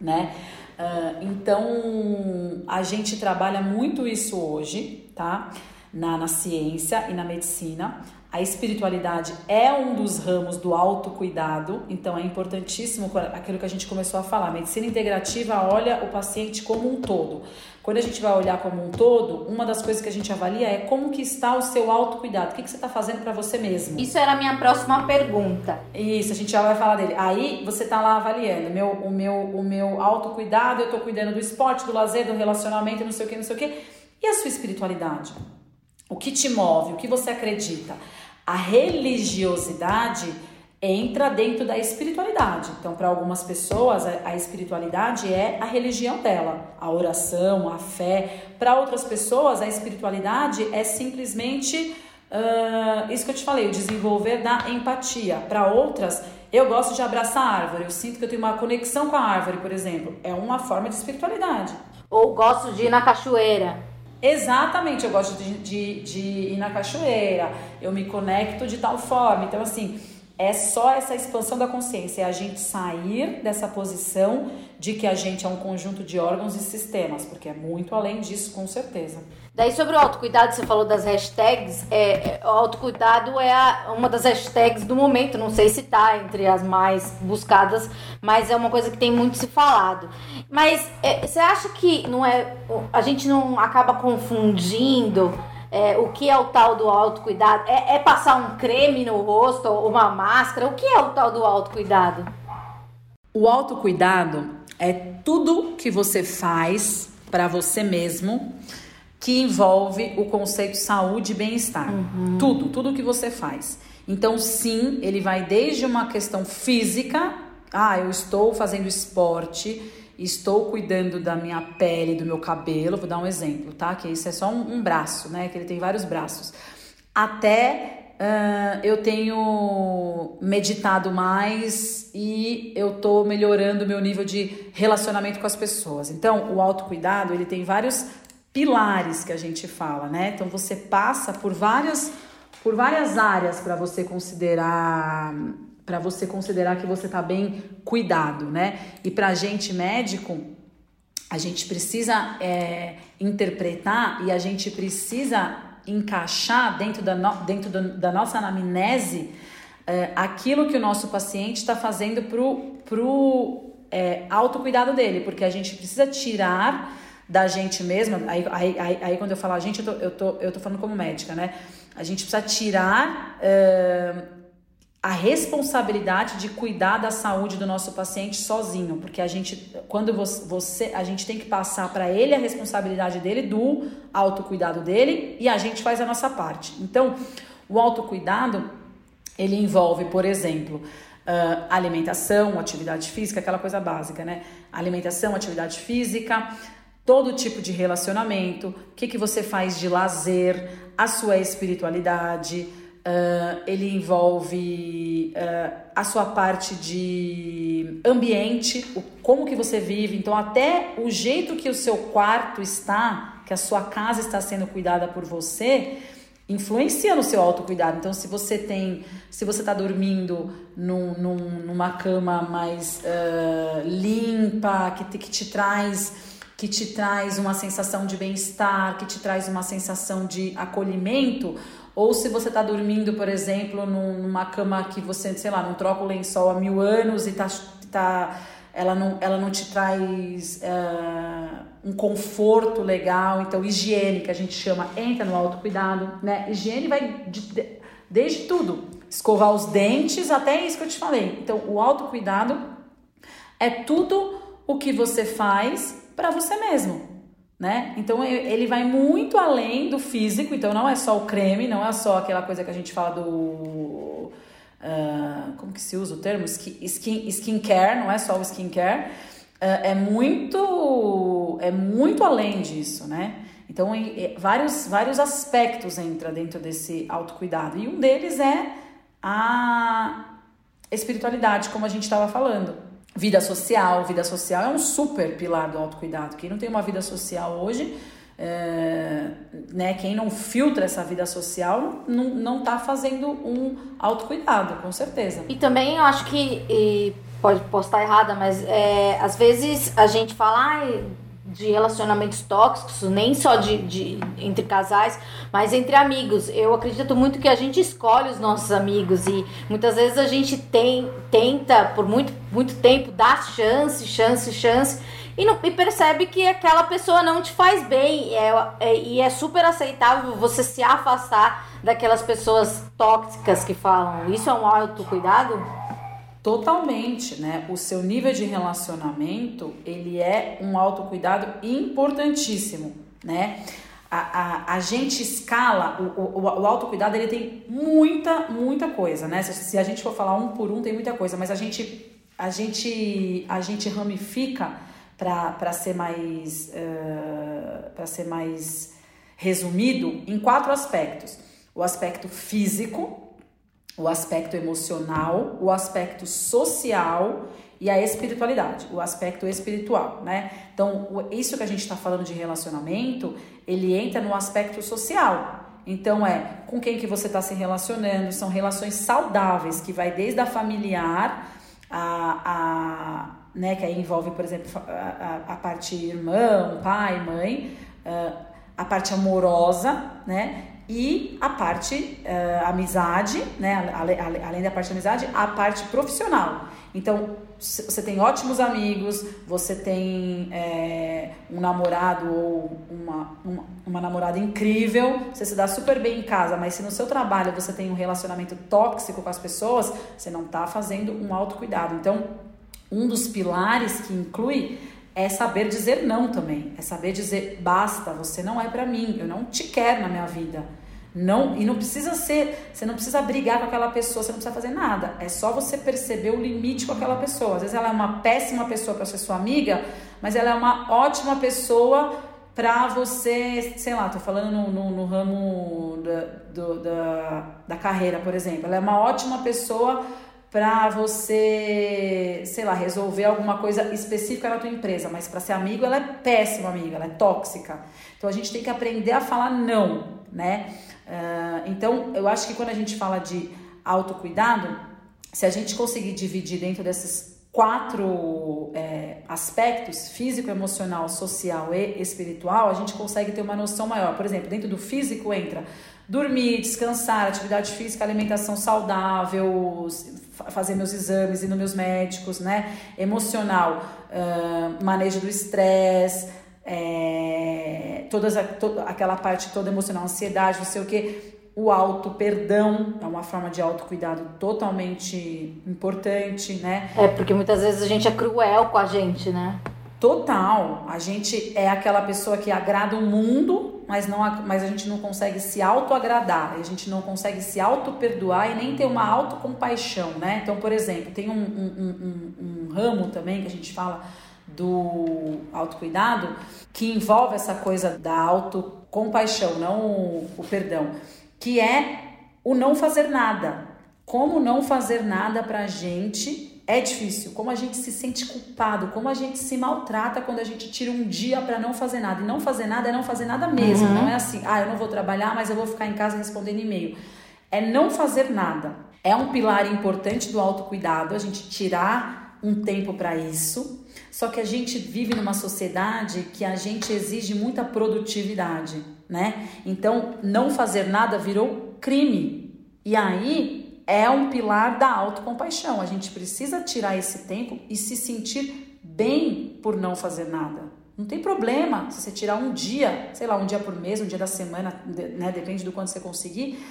né? Uh, então, a gente trabalha muito isso hoje, tá? Na, na ciência e na medicina. A espiritualidade é um dos ramos do autocuidado, então é importantíssimo aquilo que a gente começou a falar. A medicina integrativa olha o paciente como um todo. Quando a gente vai olhar como um todo, uma das coisas que a gente avalia é como que está o seu autocuidado, o que, que você está fazendo para você mesmo. Isso era a minha próxima pergunta. Isso, a gente já vai falar dele. Aí você está lá avaliando meu, o, meu, o meu autocuidado, eu estou cuidando do esporte, do lazer, do relacionamento, não sei o que, não sei o que. E a sua espiritualidade? O que te move, o que você acredita? A religiosidade entra dentro da espiritualidade. Então, para algumas pessoas, a, espiritualidade é a religião dela, a oração, a fé. Para outras pessoas, a espiritualidade é simplesmente uh, isso que eu te falei, o desenvolver da empatia. Para outras, eu gosto de abraçar a árvore, eu sinto que eu tenho uma conexão com a árvore, por exemplo. É uma forma de espiritualidade. Ou gosto de ir na cachoeira. Exatamente, eu gosto de, de, de ir na cachoeira, eu me conecto de tal forma. Então, assim, é só essa expansão da consciência, é a gente sair dessa posição de que a gente é um conjunto de órgãos e sistemas, porque é muito além disso, com certeza. Daí sobre o autocuidado, você falou das hashtags, é, é, autocuidado é a, uma das hashtags do momento, não sei se tá entre as mais buscadas, mas é uma coisa que tem muito se falado. Mas é, você acha que não é, a gente não acaba confundindo é, o que é o tal do autocuidado? É, é passar um creme no rosto, uma máscara? O que é o tal do autocuidado? O autocuidado é tudo que você faz para você mesmo que envolve o conceito saúde e bem-estar. Uhum. Tudo, tudo que você faz. Então, sim, ele vai desde uma questão física, ah, eu estou fazendo esporte, estou cuidando da minha pele, do meu cabelo, vou dar um exemplo, tá? Que isso é só um, um braço, né? Que ele tem vários braços. Até uh, eu tenho meditado mais e eu tô melhorando o meu nível de relacionamento com as pessoas. Então, o autocuidado, ele tem vários pilares que a gente fala, né? Então você passa por várias por várias áreas para você considerar para você considerar que você está bem cuidado, né? E para gente médico, a gente precisa é, interpretar e a gente precisa encaixar dentro da, no, dentro do, da nossa anamnese é, aquilo que o nosso paciente está fazendo pro, pro é, autocuidado dele, porque a gente precisa tirar da gente mesma, aí, aí, aí, aí quando eu falo a gente, eu tô, eu, tô, eu tô falando como médica, né? a gente precisa tirar a responsabilidade de cuidar da saúde do nosso paciente sozinho, porque a gente, quando você, a gente tem que passar para ele a responsabilidade dele do autocuidado dele e a gente faz a nossa parte. Então, o autocuidado ele envolve, por exemplo, Uh, alimentação, atividade física, aquela coisa básica, né? Alimentação, atividade física, todo tipo de relacionamento, o que, que você faz de lazer, a sua espiritualidade, uh, ele envolve uh, a sua parte de ambiente, o, como que você vive, então até o jeito que o seu quarto está, que a sua casa está sendo cuidada por você, influencia no seu autocuidado. Então, se você tem, se você está dormindo num, num, numa cama mais uh, limpa, que te, que te traz que te traz uma sensação de bem-estar, que te traz uma sensação de acolhimento, ou se você está dormindo, por exemplo, numa cama que você, sei lá, não troca o lençol há mil anos e tá, tá ela não, ela não te traz uh, um conforto legal, então higiene, que a gente chama, entra no autocuidado, né? Higiene vai de, de, desde tudo, escovar os dentes até isso que eu te falei. Então, o autocuidado é tudo o que você faz para você mesmo, né? Então ele vai muito além do físico, então não é só o creme, não é só aquela coisa que a gente fala do Uh, como que se usa o termo? Skin, skincare, não é só o skincare, uh, é muito é muito além disso, né? Então, vários, vários aspectos entra dentro desse autocuidado. E um deles é a espiritualidade, como a gente estava falando. Vida social, vida social é um super pilar do autocuidado. Quem não tem uma vida social hoje é, né, quem não filtra essa vida social não, não tá fazendo um autocuidado, com certeza. E também eu acho que, e pode, posso estar errada, mas é, às vezes a gente fala ah, de relacionamentos tóxicos, nem só de, de, entre casais, mas entre amigos. Eu acredito muito que a gente escolhe os nossos amigos e muitas vezes a gente tem, tenta por muito, muito tempo dar chance, chance, chance e, não, e percebe que aquela pessoa não te faz bem. É, é, e é super aceitável você se afastar daquelas pessoas tóxicas que falam. Isso é um autocuidado? Totalmente, né? O seu nível de relacionamento, ele é um autocuidado importantíssimo, né? A, a, a gente escala, o, o, o autocuidado ele tem muita, muita coisa, né? Se, se a gente for falar um por um, tem muita coisa, mas a gente, a gente, a gente ramifica para ser mais uh, eh, para ser mais resumido em quatro aspectos: o aspecto físico, o aspecto emocional, o aspecto social e a espiritualidade, o aspecto espiritual, né? Então, isso que a gente está falando de relacionamento, ele entra no aspecto social. Então, é com quem que você está se relacionando, são relações saudáveis, que vai desde a familiar a, a né, que aí envolve, por exemplo, a, a, a parte irmão, pai, mãe, a parte amorosa, né, e a parte uh, amizade, né, além da parte amizade, a parte profissional. Então, você tem ótimos amigos, você tem é, um namorado ou uma, uma, uma, namorada incrível, você se dá super bem em casa, mas se no seu trabalho você tem um relacionamento tóxico com as pessoas, você não está fazendo um autocuidado. Então, um dos pilares que inclui é saber dizer não também. É saber dizer basta, você não é para mim, eu não te quero na minha vida. Não, e não precisa ser, você não precisa brigar com aquela pessoa, você não precisa fazer nada. É só você perceber o limite com aquela pessoa. Às vezes ela é uma péssima pessoa para ser sua amiga, mas ela é uma ótima pessoa para você, sei lá, tô falando no, no, no ramo da, do, da, da carreira, por exemplo. Ela é uma ótima pessoa para você, sei lá, resolver alguma coisa específica na tua empresa, mas para ser amigo ela é péssima amiga, ela é tóxica. Então a gente tem que aprender a falar não, né? Uh, então eu acho que quando a gente fala de autocuidado, se a gente conseguir dividir dentro desses quatro é, aspectos físico, emocional, social e espiritual, a gente consegue ter uma noção maior. Por exemplo, dentro do físico entra dormir, descansar, atividade física, alimentação saudável, fazer meus exames, ir nos meus médicos, né? Emocional, uh, manejo do estresse, é, todas a, to, aquela parte toda emocional, ansiedade, não sei o que. o auto perdão é uma forma de autocuidado totalmente importante, né? É, porque muitas vezes a gente é cruel com a gente, né? Total. A gente é aquela pessoa que agrada o mundo, mas, não, mas a gente não consegue se auto-agradar, a gente não consegue se auto-perdoar e nem ter uma autocompaixão, né? Então, por exemplo, tem um, um, um, um ramo também que a gente fala do autocuidado que envolve essa coisa da autocompaixão, não o, o perdão, que é o não fazer nada. Como não fazer nada pra gente é difícil, como a gente se sente culpado, como a gente se maltrata quando a gente tira um dia para não fazer nada. E não fazer nada é não fazer nada mesmo. Uhum. Não é assim, ah, eu não vou trabalhar, mas eu vou ficar em casa respondendo e-mail. É não fazer nada. É um pilar importante do autocuidado, a gente tirar um tempo para isso. Só que a gente vive numa sociedade que a gente exige muita produtividade, né? Então, não fazer nada virou crime. E aí é um pilar da autocompaixão. A gente precisa tirar esse tempo e se sentir bem por não fazer nada. Não tem problema se você tirar um dia, sei lá, um dia por mês, um dia da semana, né? Depende do quanto você conseguir.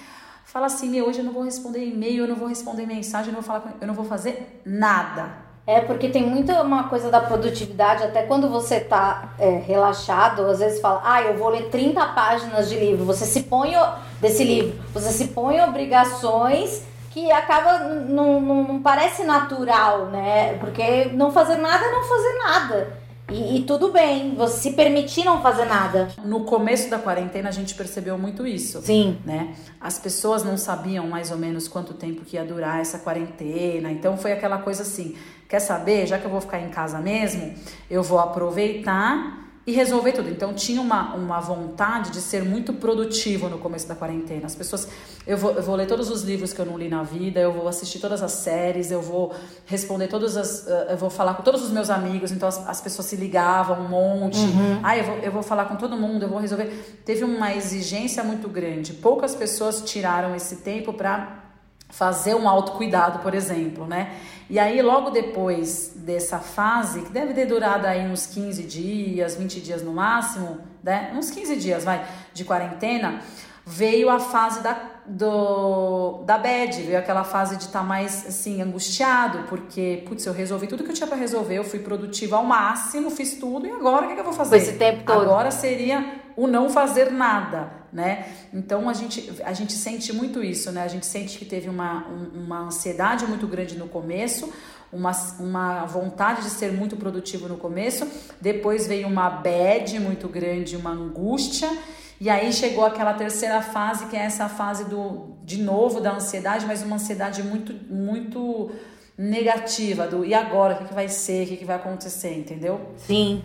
Fala assim, meu, hoje eu não vou responder e-mail, eu não vou responder mensagem, eu não vou falar, eu não vou fazer nada. É porque tem muita uma coisa da produtividade, até quando você tá é, relaxado, às vezes fala, ah, eu vou ler 30 páginas de livro. Você se põe desse livro, você se põe obrigações que acaba não, não, não, parece natural, né? Porque não fazer nada é não fazer nada. E, e, tudo bem, você se permitir não fazer nada. No começo da quarentena a gente percebeu muito isso. Sim. Né? As pessoas não sabiam mais ou menos quanto tempo que ia durar essa quarentena. Então foi aquela coisa assim: quer saber? Já que eu vou ficar em casa mesmo, eu vou aproveitar e resolver tudo. Então tinha uma, uma vontade de ser muito produtivo no começo da quarentena. As pessoas, eu vou, eu vou ler todos os livros que eu não li na vida, eu vou assistir todas as séries, eu vou responder todas as, eh, eu vou falar com todos os meus amigos. Então as, as pessoas se ligavam um monte. Uhum. Ah, eu vou, eu vou falar com todo mundo, eu vou resolver. Teve uma exigência muito grande. Poucas pessoas tiraram esse tempo para fazer um autocuidado, por exemplo, né? E aí, logo depois dessa fase, que deve ter durado aí uns 15 dias, 20 dias no máximo, né? Uns 15 dias, vai, de quarentena, veio a fase da, do, da bad, veio aquela fase de estar tá mais, assim, angustiado, porque, putz, eu resolvi tudo que eu tinha para resolver, eu fui produtiva ao máximo, fiz tudo, e agora o que, que eu vou fazer? Esse tempo todo. Agora seria o não fazer nada, né? Então a gente, a gente sente muito isso, né? A gente sente que teve uma, uma ansiedade muito grande no começo, uma, uma vontade de ser muito produtivo no começo, depois veio uma bad muito grande, uma angústia, e aí chegou aquela terceira fase, que é essa fase do, de novo, da ansiedade, mas uma ansiedade muito, muito negativa, do e agora, o que, que vai ser, o que, que vai acontecer, entendeu? Sim.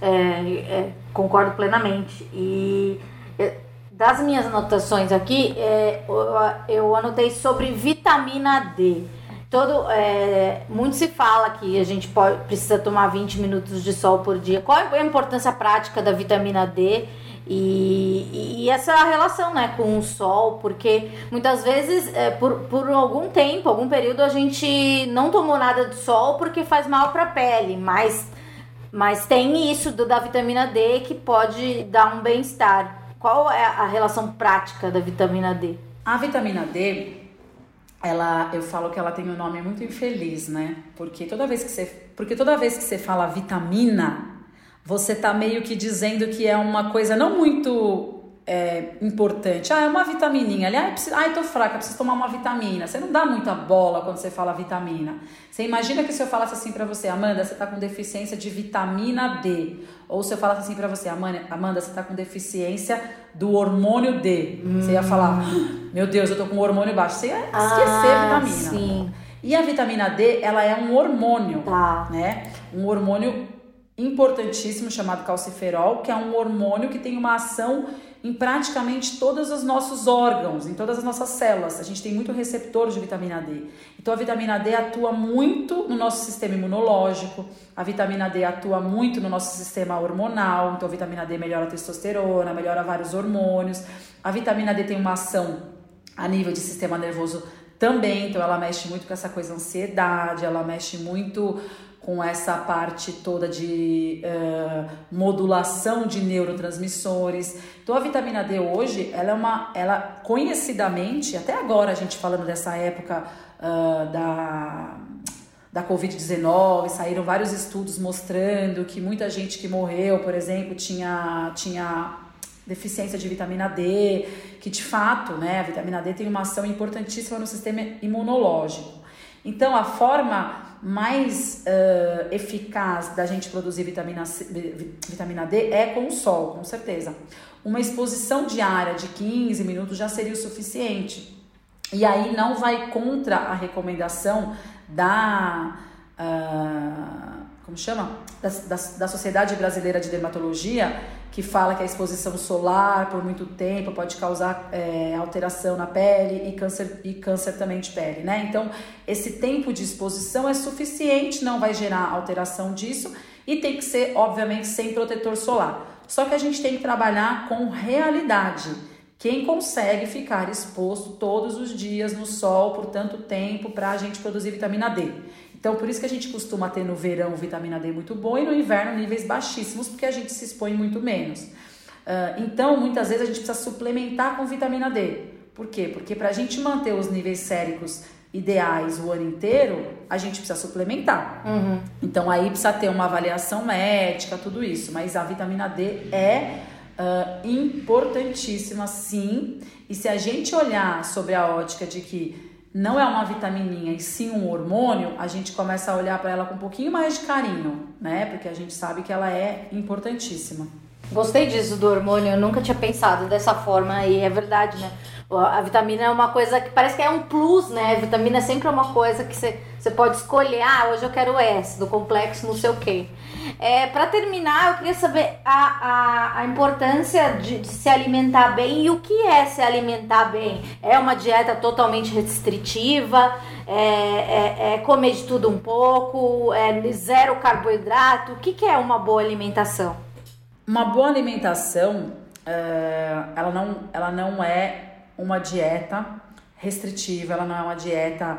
É, é, concordo plenamente. E é, das minhas anotações aqui, é, eu, eu, anotei sobre vitamina D. Todo, é, muito se fala que a gente pode, precisa tomar 20 minutos de sol por dia. Qual é a importância prática da vitamina D? E, e, essa relação né, com o sol, porque muitas vezes, é, por, por algum tempo, algum período, a gente não tomou nada de sol porque faz mal para a pele, mas mas tem isso do, da vitamina D que pode dar um bem-estar. Qual é a relação prática da vitamina D? A vitamina D, ela, eu falo que ela tem um nome muito infeliz, né? Porque toda vez que você, porque toda vez que você fala vitamina, você tá meio que dizendo que é uma coisa não muito é, importante. Ah, é uma vitamininha. Ali, ah, preciso, ah, tô fraca, preciso tomar uma vitamina. Você não dá muita bola quando você fala vitamina. Você imagina que se eu falasse assim para você, Amanda, você tá com deficiência de vitamina D. Ou se eu falasse assim para você, Amanda, Amanda, você tá com deficiência do hormônio D. Hum. Você ia falar, ah, meu Deus, eu tô com o hormônio baixo. Você ia esquecer ah, a vitamina. Sim. E a vitamina D, ela é um hormônio, tá. né? Um hormônio importantíssimo chamado calciferol, que é um hormônio que tem uma ação em praticamente todos os nossos órgãos, em todas as nossas células. A gente tem muito receptor de vitamina D. Então a vitamina D atua muito no nosso sistema imunológico, a vitamina D atua muito no nosso sistema hormonal, então a vitamina D melhora a testosterona, melhora vários hormônios. A vitamina D tem uma ação a nível de sistema nervoso também, então ela mexe muito com essa coisa ansiedade, ela mexe muito com essa parte toda de uh, modulação de neurotransmissores. Então a vitamina D hoje, ela é uma, ela conhecidamente, até agora a gente falando dessa época uh, da da Covid-19, saíram vários estudos mostrando que muita gente que morreu, por exemplo, tinha, tinha deficiência de vitamina D, que de fato, né, a vitamina D tem uma ação importantíssima no sistema imunológico. Então, a forma mais uh, eficaz da gente produzir vitamina, C, vitamina D é com o sol, com certeza. Uma exposição diária de 15 minutos já seria o suficiente. E aí não vai contra a recomendação da. Uh, como chama? Da, da, da Sociedade Brasileira de Dermatologia, que fala que a exposição solar por muito tempo pode causar é, alteração na pele e câncer, e câncer também de pele, né? Então, esse tempo de exposição é suficiente, não vai gerar alteração disso e tem que ser, obviamente, sem protetor solar. Só que a gente tem que trabalhar com realidade. Quem consegue ficar exposto todos os dias no sol por tanto tempo para a gente produzir vitamina D? Então, por isso que a gente costuma ter no verão vitamina D muito boa e no inverno níveis baixíssimos, porque a gente se expõe muito menos. Uh, então, muitas vezes a gente precisa suplementar com vitamina D. Por quê? Porque para a gente manter os níveis séricos ideais o ano inteiro, a gente precisa suplementar. Uhum. Então, aí precisa ter uma avaliação médica, tudo isso. Mas a vitamina D é uh, importantíssima, sim. E se a gente olhar sobre a ótica de que não é uma vitamininha e sim um hormônio, a gente começa a olhar para ela com um pouquinho mais de carinho, né? Porque a gente sabe que ela é importantíssima. Gostei disso do hormônio, eu nunca tinha pensado dessa forma e é verdade, né? A vitamina é uma coisa que parece que é um plus, né? A vitamina é sempre uma coisa que você, você pode escolher. Ah, hoje eu quero S, do complexo não sei o quê. É, para terminar, eu queria saber a, a, a importância de, de, se alimentar bem e o que é se alimentar bem. É uma dieta totalmente restritiva? É, é, é comer de tudo um pouco? É zero carboidrato? O que, que é uma boa alimentação? Uma boa alimentação, é, ela, não, ela não é uma dieta restritiva, ela não é uma dieta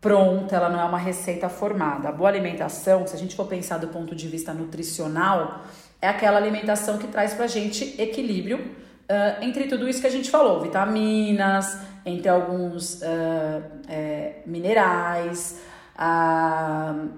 pronta, ela não é uma receita formada. A boa alimentação, se a gente for pensar do ponto de vista nutricional, é aquela alimentação que traz pra gente equilíbrio uh, entre tudo isso que a gente falou, vitaminas, entre alguns uh, é, minerais, uh,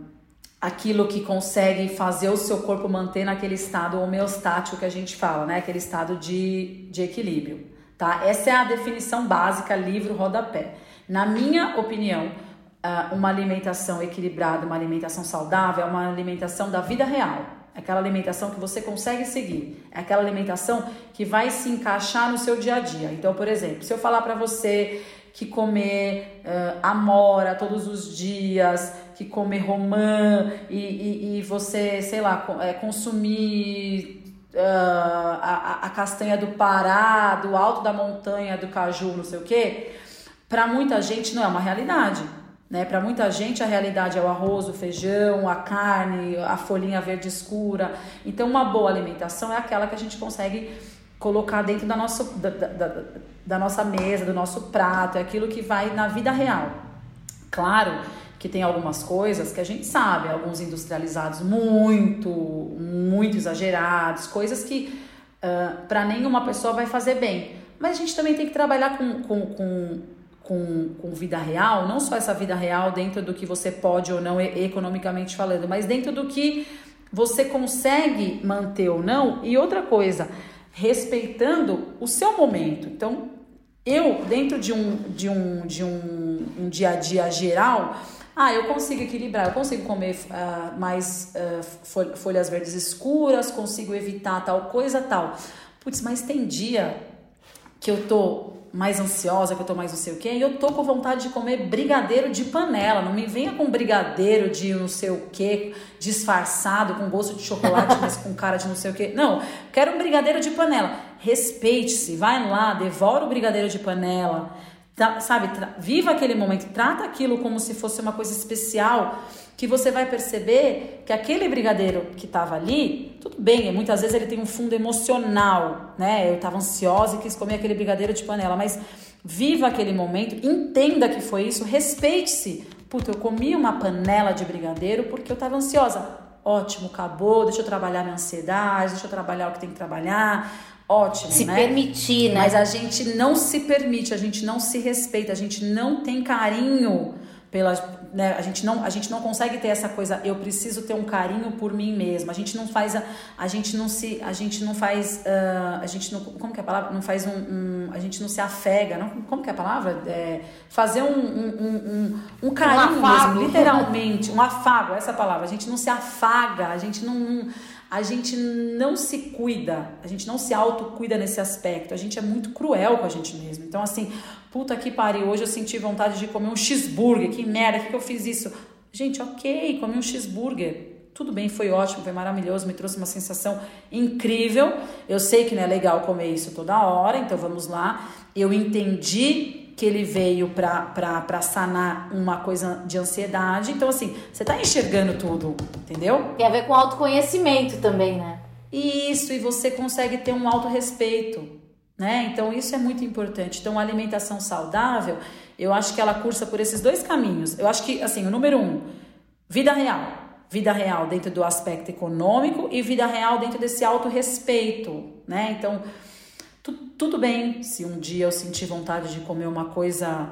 aquilo que consegue fazer o seu corpo manter naquele estado homeostático que a gente fala, né? Aquele estado de, de equilíbrio, tá? Essa é a definição básica, livro rodapé. Na minha opinião, uh, uma alimentação equilibrada, uma alimentação saudável, é uma alimentação da vida real. É aquela alimentação que você consegue seguir. É aquela alimentação que vai se encaixar no seu dia a dia. Então, por exemplo, se eu falar para você que comer uh, amora todos os dias, que comer romã e, e, e você, sei lá, é, consumir Uh, a, a, castanha do Pará, do alto da montanha, do caju, não sei o que, para muita gente não é uma realidade. Né? Para muita gente a realidade é o arroz, o feijão, a carne, a folhinha verde escura. Então, uma boa alimentação é aquela que a gente consegue colocar dentro da nossa, da, da, da nossa mesa, do nosso prato, é aquilo que vai na vida real. Claro que tem algumas coisas que a gente sabe, alguns industrializados muito, muito exagerados, coisas que uh, para nenhuma pessoa vai fazer bem. Mas a gente também tem que trabalhar com, com, com com, com vida real, não só essa vida real dentro do que você pode ou não economicamente falando, mas dentro do que você consegue manter ou não. E outra coisa, respeitando o seu momento. Então, eu, dentro de um, de um, de um, um dia a dia geral, ah, eu consigo equilibrar, eu consigo comer uh, mais uh, folhas verdes escuras, consigo evitar tal coisa, tal. Putz, mas tem dia que eu tô mais ansiosa, que eu tô mais não sei o quê, e eu tô com vontade de comer brigadeiro de panela. Não me venha com brigadeiro de não sei o quê, disfarçado, com gosto de chocolate, mas com cara de não sei o quê. Não, quero um brigadeiro de panela. Respeite-se, vai lá, devora o brigadeiro de panela. Sabe, viva aquele momento, trata aquilo como se fosse uma coisa especial que você vai perceber que aquele brigadeiro que estava ali, tudo bem, muitas vezes ele tem um fundo emocional, né? Eu estava ansiosa e quis comer aquele brigadeiro de panela, mas viva aquele momento, entenda que foi isso, respeite-se puta, eu comi uma panela de brigadeiro porque eu tava ansiosa. Ótimo, acabou, deixa eu trabalhar minha ansiedade, deixa eu trabalhar o que tem que trabalhar. Ótimo, se né? permitir, né? Mas a gente não se permite, a gente não se respeita, a gente não tem carinho pela, né, a gente não a gente não consegue ter essa coisa eu preciso ter um carinho por mim mesma a gente não faz a, a gente não se a gente não faz uh, a gente não como que é a palavra não faz um, um, a gente não se afega não como que é a palavra é, fazer um, um, um, um carinho mesmo literalmente um afago essa palavra a gente não se afaga a gente não, não a gente não se cuida, a gente não se autocuida nesse aspecto, a gente é muito cruel com a gente mesmo. Então, assim, puta que pariu, hoje eu senti vontade de comer um cheeseburger, que merda, que eu fiz isso? Gente, ok, comi um cheeseburger. Tudo bem, foi ótimo, foi maravilhoso, me trouxe uma sensação incrível. Eu sei que não é legal comer isso toda hora, então vamos lá. Eu entendi que ele veio para sanar uma coisa de ansiedade. Então, assim, você tá enxergando tudo, entendeu? Tem a ver com autoconhecimento também, né? Isso, e você consegue ter um autorrespeito, né? Então, isso é muito importante. Então, a alimentação saudável, eu acho que ela cursa por esses dois caminhos. Eu acho que, assim, o número um, vida real. Vida real dentro do aspecto econômico e vida real dentro desse autorrespeito, né? Então, tudo bem se um dia eu sentir vontade de comer uma coisa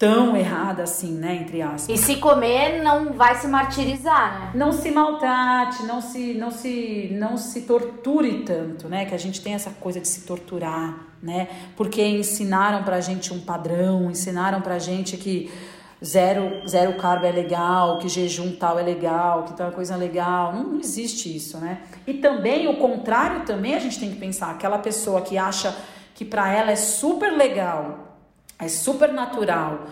tão errada assim, né, entre aspas. E se comer não vai se martirizar, né? Não se maltrate, não se não se não se torture tanto, né? Que a gente tem essa coisa de se torturar, né? Porque ensinaram pra gente um padrão, ensinaram pra gente que zero, zero carbo é legal, que jejum tal é legal, que tal é coisa legal. Não, não existe isso, né? E também o contrário também a gente tem que pensar. Aquela pessoa que acha que para ela é super legal, é super natural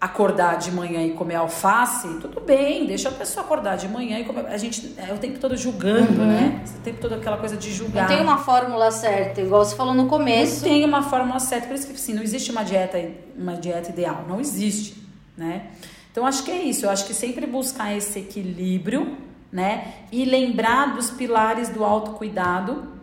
acordar de manhã e comer alface, tudo bem, deixa a pessoa acordar de manhã e comer. A gente é o tempo todo julgando, uhum. né? O tempo todo aquela coisa de julgar. Não tem uma fórmula certa, igual você falou no começo. Não tem uma fórmula certa, por isso que assim, não existe uma dieta, uma dieta ideal, não existe, né? Então acho que é isso, eu acho que sempre buscar esse equilíbrio, né? E lembrar dos pilares do autocuidado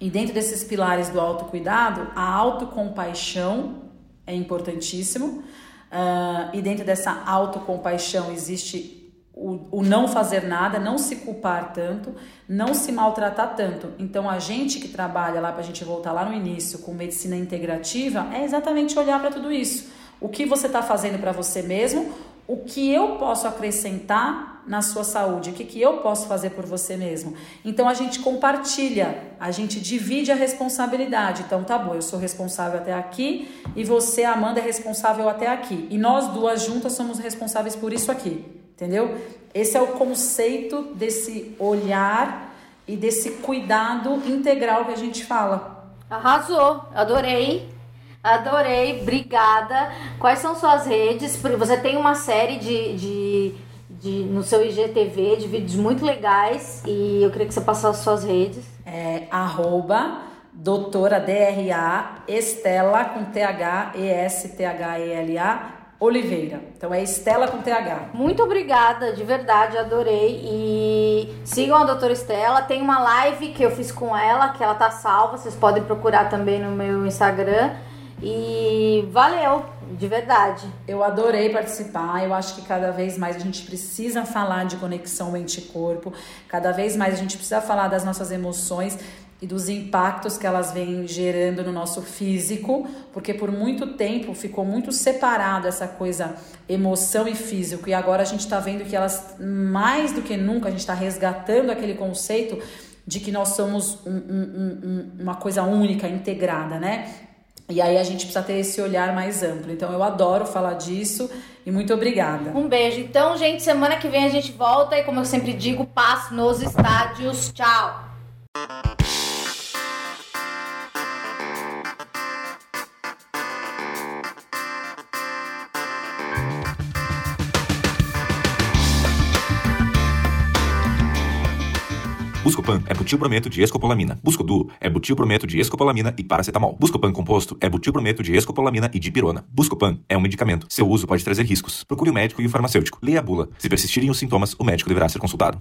e dentro desses pilares do autocuidado, a autocompaixão é importantíssimo. Uh, e dentro dessa autocompaixão existe o, o, não fazer nada, não se culpar tanto, não se maltratar tanto. Então, a gente que trabalha lá, para a gente voltar lá no início, com medicina integrativa, é exatamente olhar para tudo isso. O que você está fazendo para você mesmo, o que eu posso acrescentar na sua saúde, o que, que eu posso fazer por você mesmo. Então a gente compartilha, a gente divide a responsabilidade. Então tá bom, eu sou responsável até aqui e você, Amanda, é responsável até aqui. E nós duas juntas somos responsáveis por isso aqui, entendeu? Esse é o conceito desse olhar e desse cuidado integral que a gente fala. Arrasou, adorei. Adorei, obrigada. Quais são suas redes? Você tem uma série de, de, de, no seu IGTV de vídeos muito legais e eu queria que você passasse suas redes. É arroba doutora DRA Estela com TH E S T H E L A Oliveira. Então é Estela com TH. Muito obrigada, de verdade, adorei. E sigam a doutora Estela. Tem uma live que eu fiz com ela, que ela tá salva. Vocês podem procurar também no meu Instagram. E valeu, de verdade. Eu adorei participar. Eu acho que cada vez mais a gente precisa falar de conexão mente-corpo. Cada vez mais a gente precisa falar das nossas emoções e dos impactos que elas vêm gerando no nosso físico, porque por muito tempo ficou muito separado essa coisa emoção e físico, e agora a gente está vendo que elas, mais do que nunca, a gente está resgatando aquele conceito de que nós somos um, um, um, uma coisa única, integrada, né? E aí a gente precisa ter esse olhar mais amplo. Então eu adoro falar disso e muito obrigada. Um beijo. Então, gente, semana que vem a gente volta e como eu sempre digo, paz nos estádios. Tchau. Buscopan é butilbrometo de escopolamina. Buscoduo é butilbrometo de escopolamina e paracetamol. Buscopan composto é butilbrometo de escopolamina e dipirona. Buscopan é um medicamento. Seu uso pode trazer riscos. Procure o médico e o farmacêutico. Leia a bula. Se persistirem os sintomas, o médico deverá ser consultado.